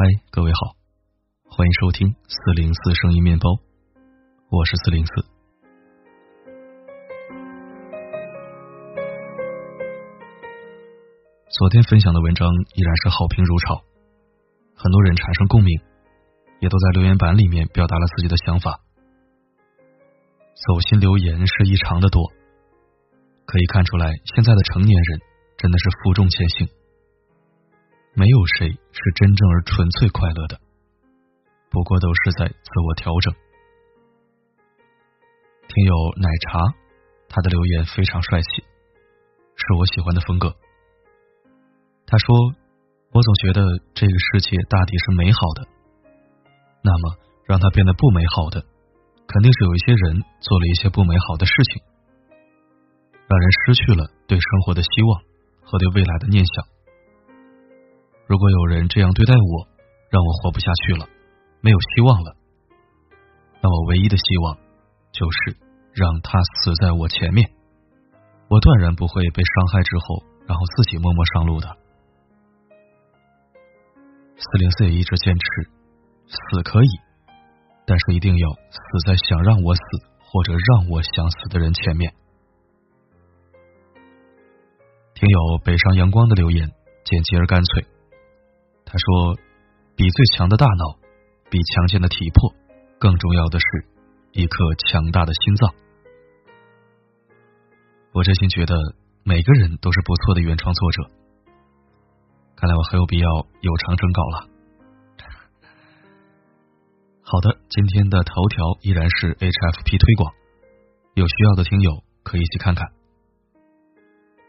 嗨，各位好，欢迎收听四零四声音面包，我是四零四。昨天分享的文章依然是好评如潮，很多人产生共鸣，也都在留言板里面表达了自己的想法。走心留言是异常的多，可以看出来，现在的成年人真的是负重前行。没有谁是真正而纯粹快乐的，不过都是在自我调整。听友奶茶，他的留言非常帅气，是我喜欢的风格。他说：“我总觉得这个世界大抵是美好的，那么让它变得不美好的，肯定是有一些人做了一些不美好的事情，让人失去了对生活的希望和对未来的念想。”如果有人这样对待我，让我活不下去了，没有希望了，那我唯一的希望就是让他死在我前面，我断然不会被伤害之后，然后自己默默上路的。四零四也一直坚持，死可以，但是一定要死在想让我死或者让我想死的人前面。听友北上阳光的留言简洁而干脆。他说：“比最强的大脑，比强健的体魄，更重要的是一颗强大的心脏。”我真心觉得每个人都是不错的原创作者。看来我很有必要有偿征稿了。好的，今天的头条依然是 HFP 推广，有需要的听友可以一起看看。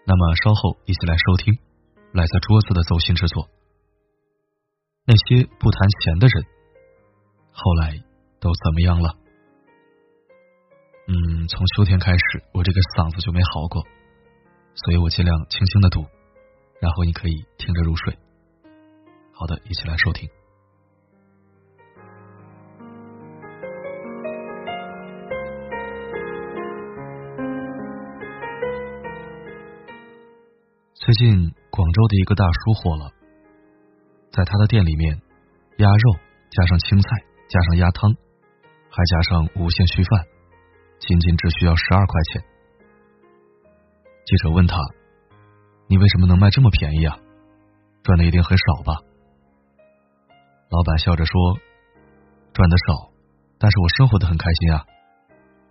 那么稍后一起来收听来自桌子的走心之作。那些不谈钱的人，后来都怎么样了？嗯，从秋天开始，我这个嗓子就没好过，所以我尽量轻轻的读，然后你可以听着入睡。好的，一起来收听。最近广州的一个大叔火了。在他的店里面，鸭肉加上青菜加上鸭汤，还加上无限续饭，仅仅只需要十二块钱。记者问他：“你为什么能卖这么便宜啊？赚的一定很少吧？”老板笑着说：“赚的少，但是我生活的很开心啊，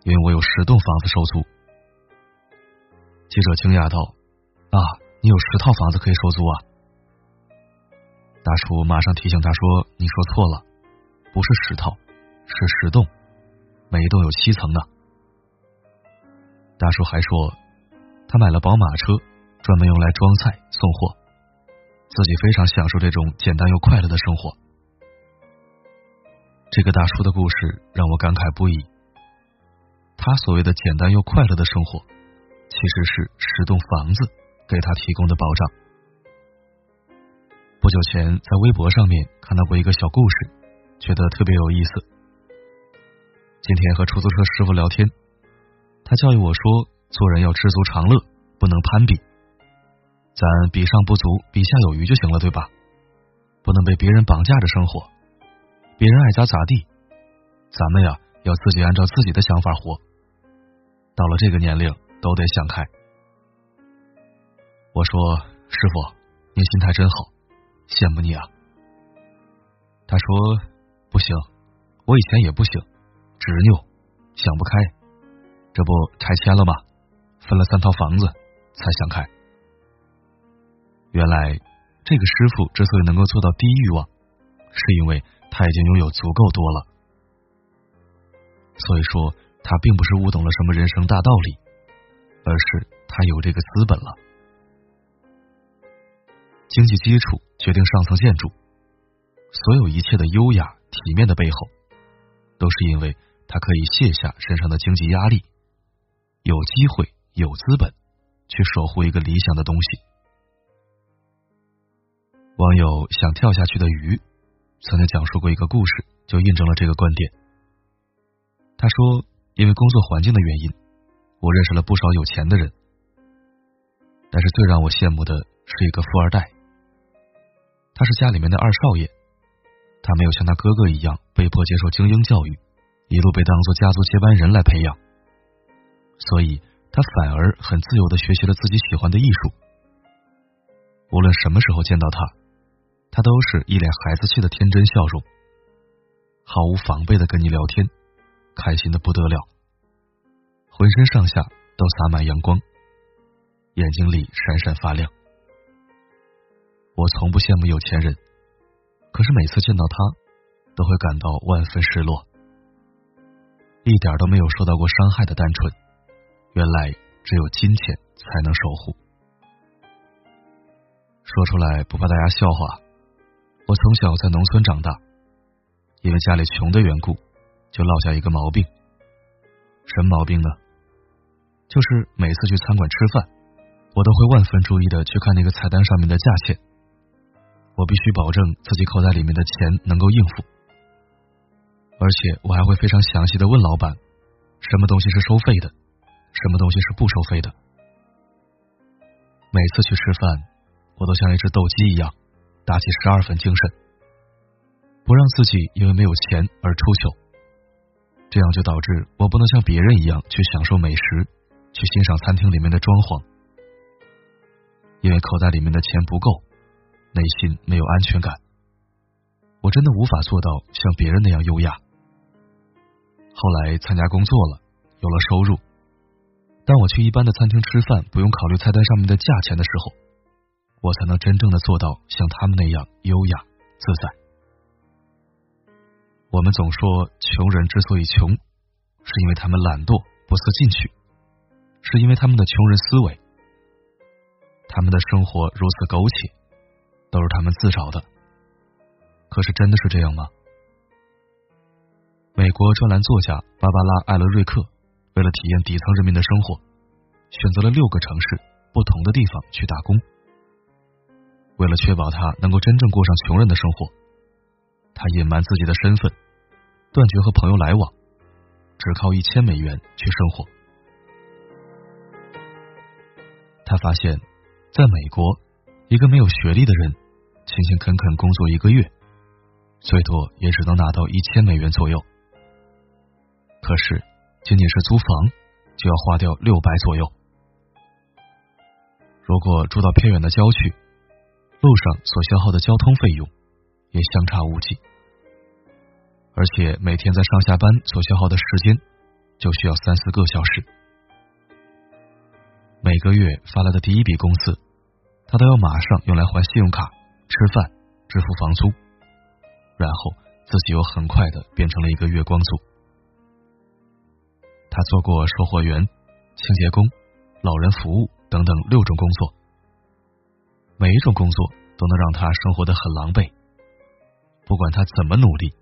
因为我有十栋房子收租。”记者惊讶道：“啊，你有十套房子可以收租啊？”大叔马上提醒他说：“你说错了，不是石头，是石洞，每一栋有七层呢。”大叔还说，他买了宝马车，专门用来装菜送货，自己非常享受这种简单又快乐的生活。这个大叔的故事让我感慨不已。他所谓的简单又快乐的生活，其实是十栋房子给他提供的保障。不久前，在微博上面看到过一个小故事，觉得特别有意思。今天和出租车师傅聊天，他教育我说：“做人要知足常乐，不能攀比，咱比上不足，比下有余就行了，对吧？不能被别人绑架着生活，别人爱咋咋地，咱们呀要自己按照自己的想法活。到了这个年龄，都得想开。”我说：“师傅，您心态真好。”羡慕你啊！他说不行，我以前也不行，执拗，想不开，这不拆迁了吗？分了三套房子才想开。原来这个师傅之所以能够做到低欲望，是因为他已经拥有足够多了。所以说，他并不是悟懂了什么人生大道理，而是他有这个资本了。经济基础决定上层建筑，所有一切的优雅体面的背后，都是因为他可以卸下身上的经济压力，有机会有资本去守护一个理想的东西。网友想跳下去的鱼曾经讲述过一个故事，就印证了这个观点。他说，因为工作环境的原因，我认识了不少有钱的人，但是最让我羡慕的是一个富二代。他是家里面的二少爷，他没有像他哥哥一样被迫接受精英教育，一路被当做家族接班人来培养，所以他反而很自由的学习了自己喜欢的艺术。无论什么时候见到他，他都是一脸孩子气的天真笑容，毫无防备的跟你聊天，开心的不得了，浑身上下都洒满阳光，眼睛里闪闪发亮。我从不羡慕有钱人。可是每次见到他，都会感到万分失落。一点都没有受到过伤害的单纯，原来只有金钱才能守护。说出来不怕大家笑话，我从小在农村长大，因为家里穷的缘故，就落下一个毛病。什么毛病呢？就是每次去餐馆吃饭，我都会万分注意的去看那个菜单上面的价钱。我必须保证自己口袋里面的钱能够应付，而且我还会非常详细的问老板，什么东西是收费的，什么东西是不收费的。每次去吃饭，我都像一只斗鸡一样，打起十二分精神，不让自己因为没有钱而出糗。这样就导致我不能像别人一样去享受美食，去欣赏餐厅里面的装潢，因为口袋里面的钱不够。内心没有安全感，我真的无法做到像别人那样优雅。后来参加工作了，有了收入，当我去一般的餐厅吃饭，不用考虑菜单上面的价钱的时候，我才能真正的做到像他们那样优雅自在。我们总说穷人之所以穷，是因为他们懒惰不思进取，是因为他们的穷人思维，他们的生活如此苟且。都是他们自找的，可是真的是这样吗？美国专栏作家芭芭拉·艾伦瑞克为了体验底层人民的生活，选择了六个城市不同的地方去打工。为了确保他能够真正过上穷人的生活，他隐瞒自己的身份，断绝和朋友来往，只靠一千美元去生活。他发现，在美国。一个没有学历的人，勤勤恳恳工作一个月，最多也只能拿到一千美元左右。可是，仅仅是租房就要花掉六百左右。如果住到偏远的郊区，路上所消耗的交通费用也相差无几，而且每天在上下班所消耗的时间就需要三四个小时。每个月发来的第一笔工资。他都要马上用来还信用卡、吃饭、支付房租，然后自己又很快的变成了一个月光族。他做过售货员、清洁工、老人服务等等六种工作，每一种工作都能让他生活的很狼狈。不管他怎么努力，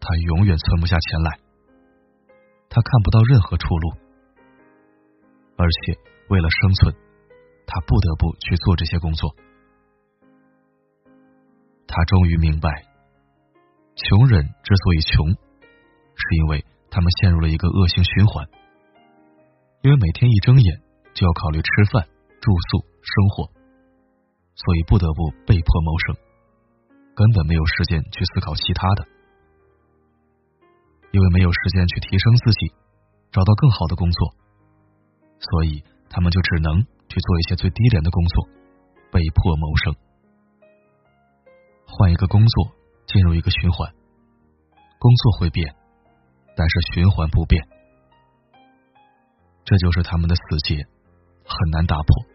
他永远存不下钱来。他看不到任何出路，而且为了生存。他不得不去做这些工作。他终于明白，穷人之所以穷，是因为他们陷入了一个恶性循环。因为每天一睁眼就要考虑吃饭、住宿、生活，所以不得不被迫谋生，根本没有时间去思考其他的。因为没有时间去提升自己，找到更好的工作，所以他们就只能。去做一些最低廉的工作，被迫谋生，换一个工作，进入一个循环。工作会变，但是循环不变，这就是他们的死结，很难打破。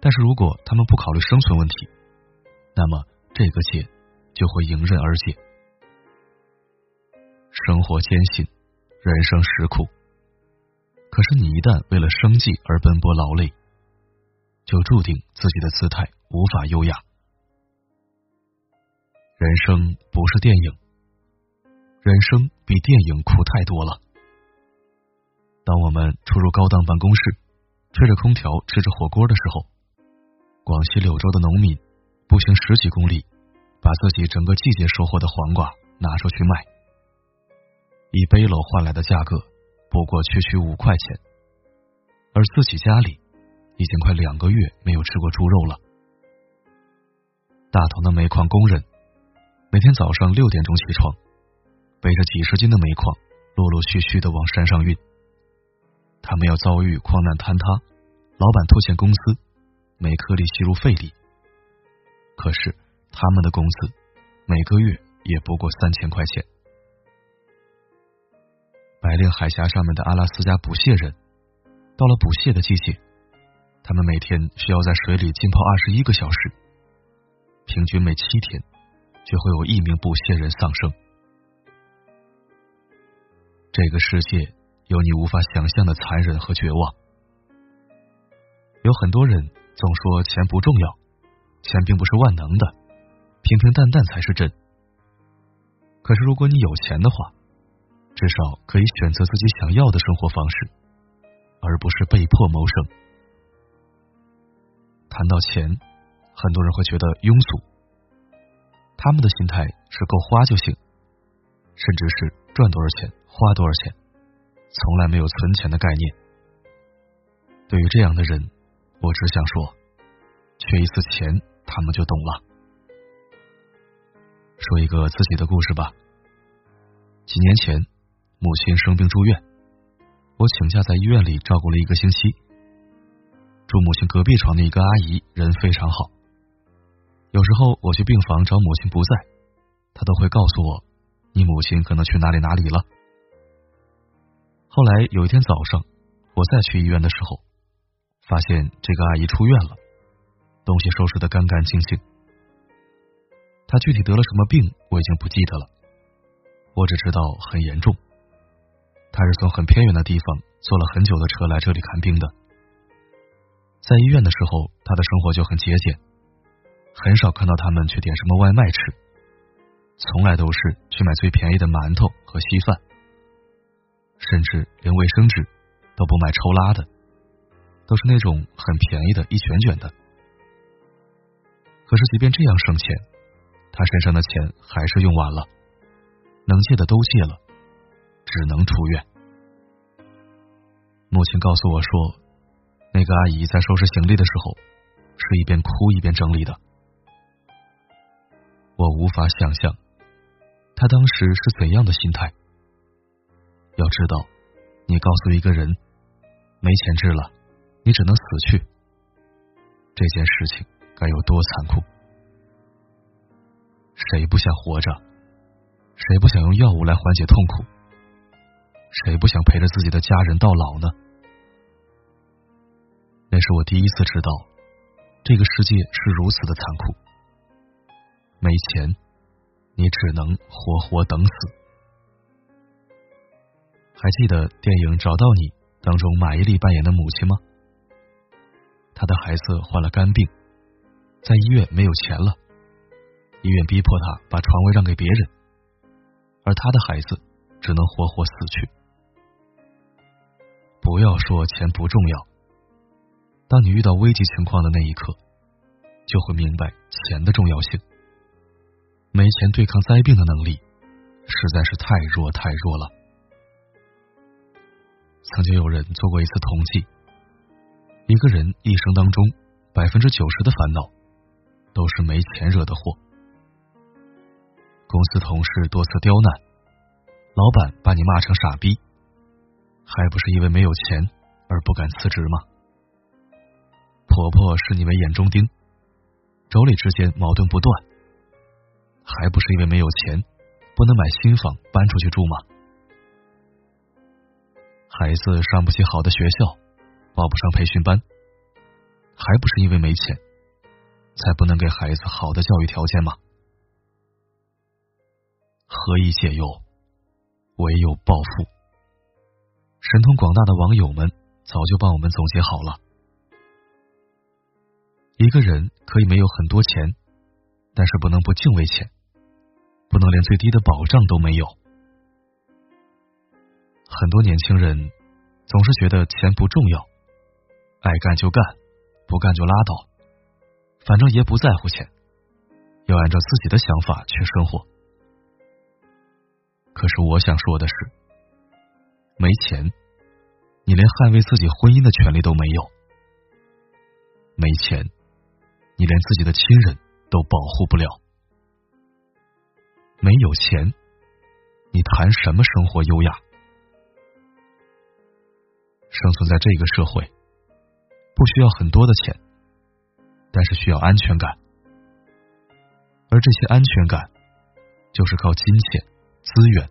但是如果他们不考虑生存问题，那么这个结就会迎刃而解。生活艰辛，人生实苦。可是，你一旦为了生计而奔波劳累，就注定自己的姿态无法优雅。人生不是电影，人生比电影苦太多了。当我们出入高档办公室，吹着空调吃着火锅的时候，广西柳州的农民步行十几公里，把自己整个季节收获的黄瓜拿出去卖，以背篓换来的价格。不过区区五块钱，而自己家里已经快两个月没有吃过猪肉了。大同的煤矿工人每天早上六点钟起床，背着几十斤的煤矿，陆陆续续的往山上运。他们要遭遇矿难坍塌，老板拖欠工资，每颗粒吸入肺里。可是他们的工资每个月也不过三千块钱。白令海峡上面的阿拉斯加捕蟹人，到了捕蟹的季节，他们每天需要在水里浸泡二十一个小时，平均每七天就会有一名捕蟹人丧生。这个世界有你无法想象的残忍和绝望。有很多人总说钱不重要，钱并不是万能的，平平淡淡才是真。可是如果你有钱的话，至少可以选择自己想要的生活方式，而不是被迫谋生。谈到钱，很多人会觉得庸俗，他们的心态是够花就行，甚至是赚多少钱花多少钱，从来没有存钱的概念。对于这样的人，我只想说，缺一次钱，他们就懂了。说一个自己的故事吧，几年前。母亲生病住院，我请假在医院里照顾了一个星期。住母亲隔壁床的一个阿姨人非常好，有时候我去病房找母亲不在，她都会告诉我：“你母亲可能去哪里哪里了。”后来有一天早上，我再去医院的时候，发现这个阿姨出院了，东西收拾的干干净净。她具体得了什么病，我已经不记得了，我只知道很严重。他是从很偏远的地方坐了很久的车来这里看病的。在医院的时候，他的生活就很节俭，很少看到他们去点什么外卖吃，从来都是去买最便宜的馒头和稀饭，甚至连卫生纸都不买抽拉的，都是那种很便宜的一卷卷的。可是即便这样省钱，他身上的钱还是用完了，能借的都借了。只能出院。母亲告诉我说，那个阿姨在收拾行李的时候，是一边哭一边整理的。我无法想象，她当时是怎样的心态。要知道，你告诉一个人没钱治了，你只能死去，这件事情该有多残酷？谁不想活着？谁不想用药物来缓解痛苦？谁不想陪着自己的家人到老呢？那是我第一次知道，这个世界是如此的残酷。没钱，你只能活活等死。还记得电影《找到你》当中马伊琍扮演的母亲吗？她的孩子患了肝病，在医院没有钱了，医院逼迫她把床位让给别人，而她的孩子只能活活死去。不要说钱不重要，当你遇到危急情况的那一刻，就会明白钱的重要性。没钱对抗灾病的能力实在是太弱太弱了。曾经有人做过一次统计，一个人一生当中百分之九十的烦恼都是没钱惹的祸。公司同事多次刁难，老板把你骂成傻逼。还不是因为没有钱而不敢辞职吗？婆婆视你为眼中钉，妯娌之间矛盾不断，还不是因为没有钱不能买新房搬出去住吗？孩子上不起好的学校，报不上培训班，还不是因为没钱才不能给孩子好的教育条件吗？何以解忧？唯有暴富。神通广大的网友们早就帮我们总结好了：一个人可以没有很多钱，但是不能不敬畏钱，不能连最低的保障都没有。很多年轻人总是觉得钱不重要，爱干就干，不干就拉倒，反正也不在乎钱，要按照自己的想法去生活。可是我想说的是。没钱，你连捍卫自己婚姻的权利都没有；没钱，你连自己的亲人都保护不了。没有钱，你谈什么生活优雅？生存在这个社会，不需要很多的钱，但是需要安全感，而这些安全感，就是靠金钱、资源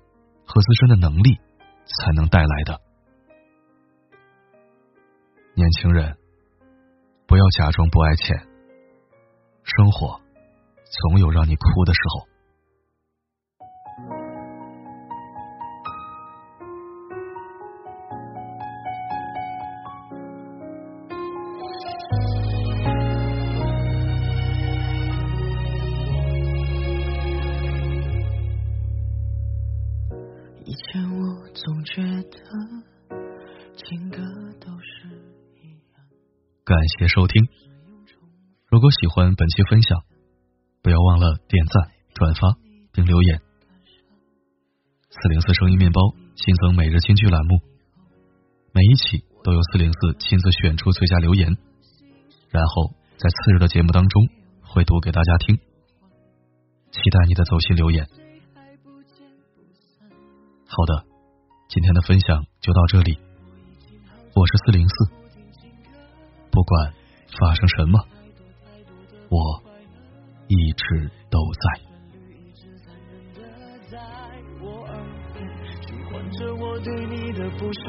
和自身的能力才能带来的。年轻人，不要假装不爱钱，生活总有让你哭的时候。感谢收听，如果喜欢本期分享，不要忘了点赞、转发并留言。四零四声音面包新增每日金句栏目，每一期都由四零四亲自选出最佳留言，然后在次日的节目当中会读给大家听。期待你的走心留言。好的，今天的分享就到这里。我是四零四，不管发生什么，我一直都在。我对你的不舍，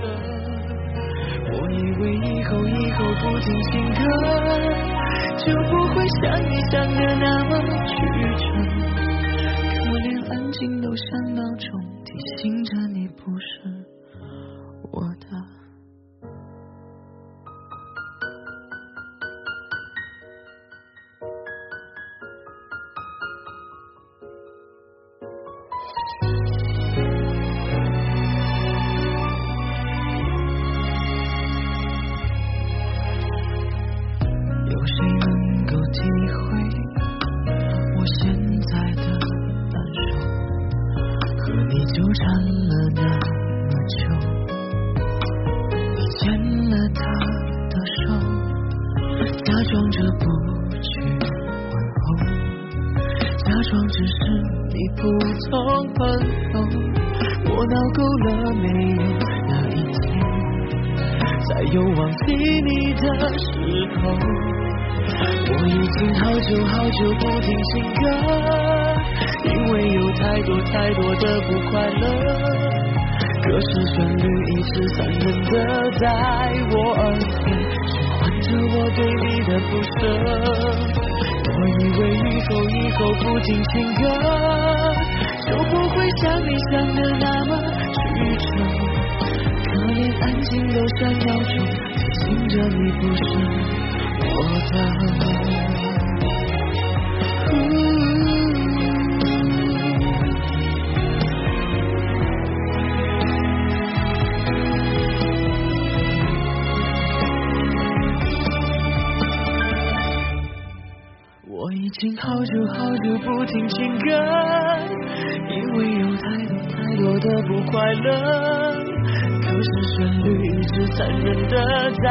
我以为以后以后不听情歌，就不会像你想的那么曲折，可连安静都像闹钟。提醒着你不舍假装着不去问候，假装只是你普通朋友。我闹够了没有？那一天，在有忘记你的时候，我已经好久好久不听情歌，因为有太多太多的不快乐。可是旋律一直残忍的在我耳是我对你的不舍。我以为以后以后不听情歌，就不会像你想的那么曲折。可连安静都像闹钟，提醒着你不是我的。不听情歌，因为有太多太多的不快乐。可是旋律一直残忍的在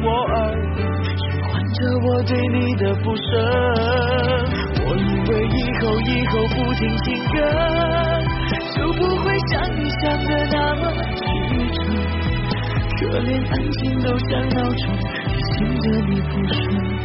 我耳边循环着我对你的不舍。我以为以后以后不听情歌，就不会像你想的那么曲折。可连安静都像闹钟，提醒着你不是我。